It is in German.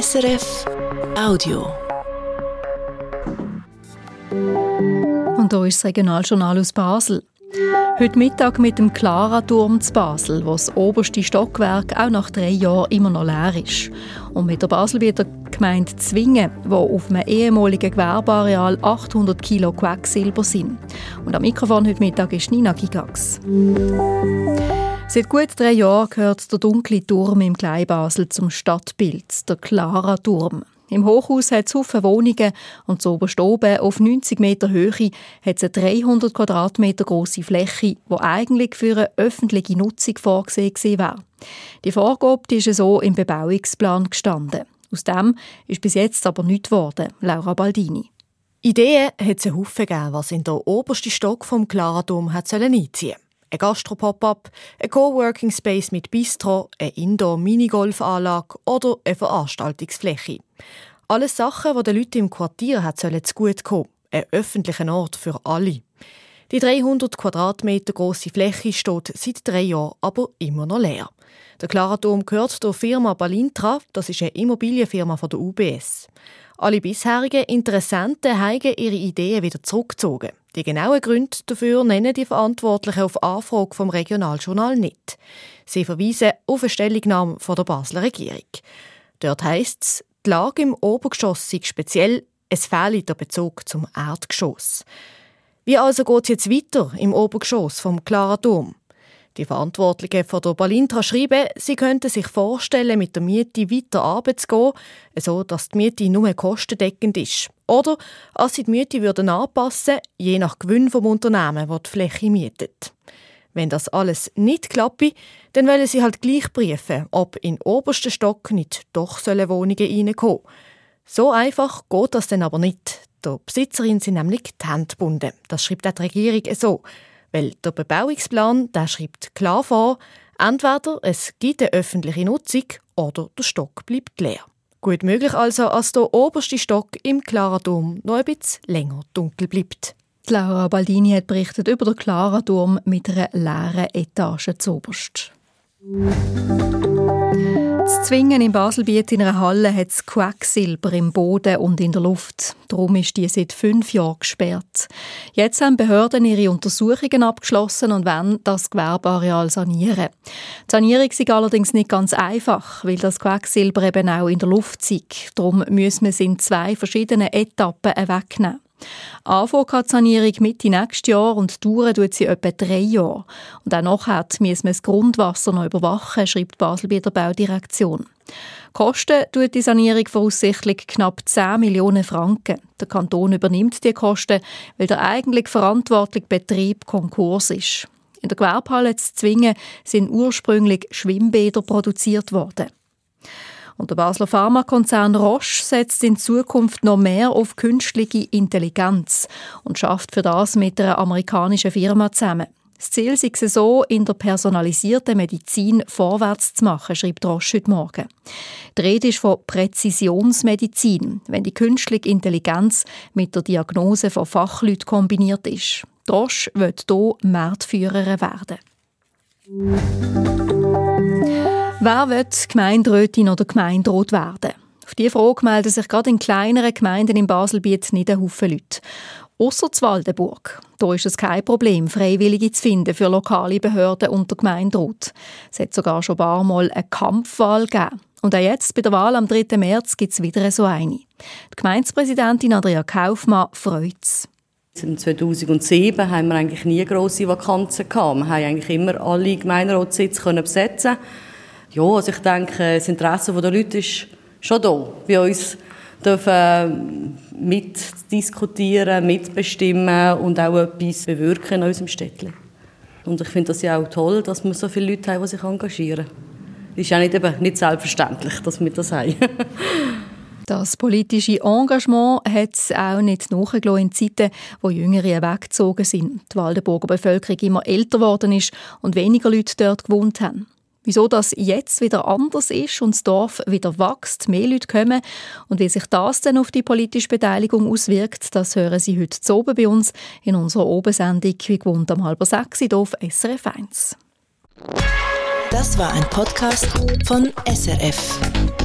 SRF Audio. Und hier ist das Regionaljournal aus Basel. Heute Mittag mit dem Clara-Turm zu Basel, wo das oberste Stockwerk auch nach drei Jahren immer noch leer ist. Und mit der Baselbieter Gemeinde Zwingen, wo auf einem ehemaligen Gewerbeareal 800 Kilo Quecksilber sind. Und am Mikrofon heute Mittag ist Nina Gigax. Seit gut drei Jahren gehört der dunkle Turm im Kleinbasel zum Stadtbild, der Clara-Turm. Im Hochhaus hat es viele Wohnungen und oberst oben auf 90 Meter Höhe hat es eine 300 Quadratmeter große Fläche, die eigentlich für eine öffentliche Nutzung vorgesehen war. Die Vorgabe ist so im Bebauungsplan gestanden. Aus dem ist bis jetzt aber nichts geworden, Laura Baldini. Ideen hat es einen Haufen gegeben, was in der obersten Stock vom Klaradom hat einziehen ein Gastro-Pop-up, ein Coworking Space mit Bistro, eine Indoor-Minigolfanlage oder eine Veranstaltungsfläche. Alles Sachen, die den Leuten im Quartier hat zu gut kommen. Ein öffentlicher Ort für alle. Die 300 Quadratmeter große Fläche steht seit drei Jahren aber immer noch leer. Der Klaradom gehört der Firma Balintra, das ist eine Immobilienfirma von der UBS. Alle bisherigen Interessenten haben ihre Ideen wieder zurückgezogen. Die genauen Gründe dafür nennen die Verantwortlichen auf Anfrage vom Regionaljournal nicht. Sie verweisen auf eine Stellungnahme von der Basler Regierung. Dort heisst es, die Lage im Obergeschoss sei speziell, es fehle der Bezug zum Erdgeschoss. Wie also geht es jetzt weiter im Obergeschoss vom Clara Dom? Die Verantwortlichen von der Balintra schreiben, sie könnten sich vorstellen, mit der Miete weiter arbeiten so dass die Miete nur kostendeckend ist. Oder dass sie die Miete würden anpassen je nach Gewinn vom Unternehmen, das die Fläche mietet. Wenn das alles nicht klappe, dann wollen sie halt gleich prüfen, ob in obersten Stock nicht doch Wohnungen reinkommen So einfach geht das dann aber nicht. Der Besitzerin sind nämlich die Hände gebunden. Das schreibt auch die Regierung so. Weil der Bebauungsplan der schreibt klar vor, entweder es gibt eine öffentliche Nutzung oder der Stock bleibt leer. Gut möglich also, dass der oberste Stock im Clara Dom noch ein bisschen länger dunkel bleibt. Laura Baldini hat berichtet über den Clara Dom mit einer leeren Etage zuoberst. Zwingen in Baselbiet in einer Halle hat es Quecksilber im Boden und in der Luft. Darum ist die seit fünf Jahren gesperrt. Jetzt haben Behörden ihre Untersuchungen abgeschlossen und wollen das Gewerbeareal sanieren. Die Sanierung ist allerdings nicht ganz einfach, weil das Quecksilber eben auch in der Luft ist. Darum müssen wir es in zwei verschiedenen Etappen wegnehmen. Anfangen kann die Sanierung Mitte nächstes Jahr und dauern tut sie etwa drei Jahre. Und auch nachher müssen wir das Grundwasser noch überwachen, schreibt die Basel bei der Baudirektion. Kosten tut die Sanierung voraussichtlich knapp 10 Millionen Franken. Der Kanton übernimmt die Kosten, weil der eigentlich verantwortliche Betrieb Konkurs ist. In der Gewerbehalle zu Zwingen sind ursprünglich Schwimmbäder produziert worden. Und der Basler Pharmakonzern Roche setzt in Zukunft noch mehr auf künstliche Intelligenz und schafft für das mit einer amerikanischen Firma zusammen. Das Ziel ist es so, in der personalisierten Medizin vorwärts zu machen, schreibt Roche heute Morgen. Die Rede ist von Präzisionsmedizin, wenn die künstliche Intelligenz mit der Diagnose von Fachleuten kombiniert ist. Roche wird hier Marktführer werden. Wer wird Gemeinderätin oder Gemeinderat werden? Auf diese Frage melden sich gerade in kleineren Gemeinden im Baselbiet nicht ein Haufen Leute. Ausser Waldenburg. Da ist es kein Problem, Freiwillige zu finden für lokale Behörden und der Gemeinderat. Es hat sogar schon ein paar Mal eine Kampfwahl gegeben. Und auch jetzt, bei der Wahl am 3. März, gibt es wieder so eine. Die Gemeindepräsidentin Andrea Kaufmann freut es. 2007 haben wir eigentlich nie grosse Vakanzen gehabt. Wir haben eigentlich immer alle Gemeinderatssitze besetzen können. Ja, also ich denke, das Interesse der Leute ist schon da. Bei uns dürfen ähm, mitdiskutieren, mitbestimmen und auch etwas bewirken in unserem Städtchen. Und ich finde das ja auch toll, dass wir so viele Leute haben, die sich engagieren. Ist ja nicht, eben, nicht selbstverständlich, dass wir das haben. Das politische Engagement hat es auch nicht nachgelassen in Zeiten, wo Jüngere weggezogen sind, die Waldenburger Bevölkerung immer älter geworden ist und weniger Leute dort gewohnt haben. Wieso das jetzt wieder anders ist und das Dorf wieder wächst, mehr Leute kommen und wie sich das dann auf die politische Beteiligung auswirkt, das hören Sie heute zu oben bei uns in unserer Obensendung wie gewohnt am halber sechs auf SRF 1. Das war ein Podcast von SRF.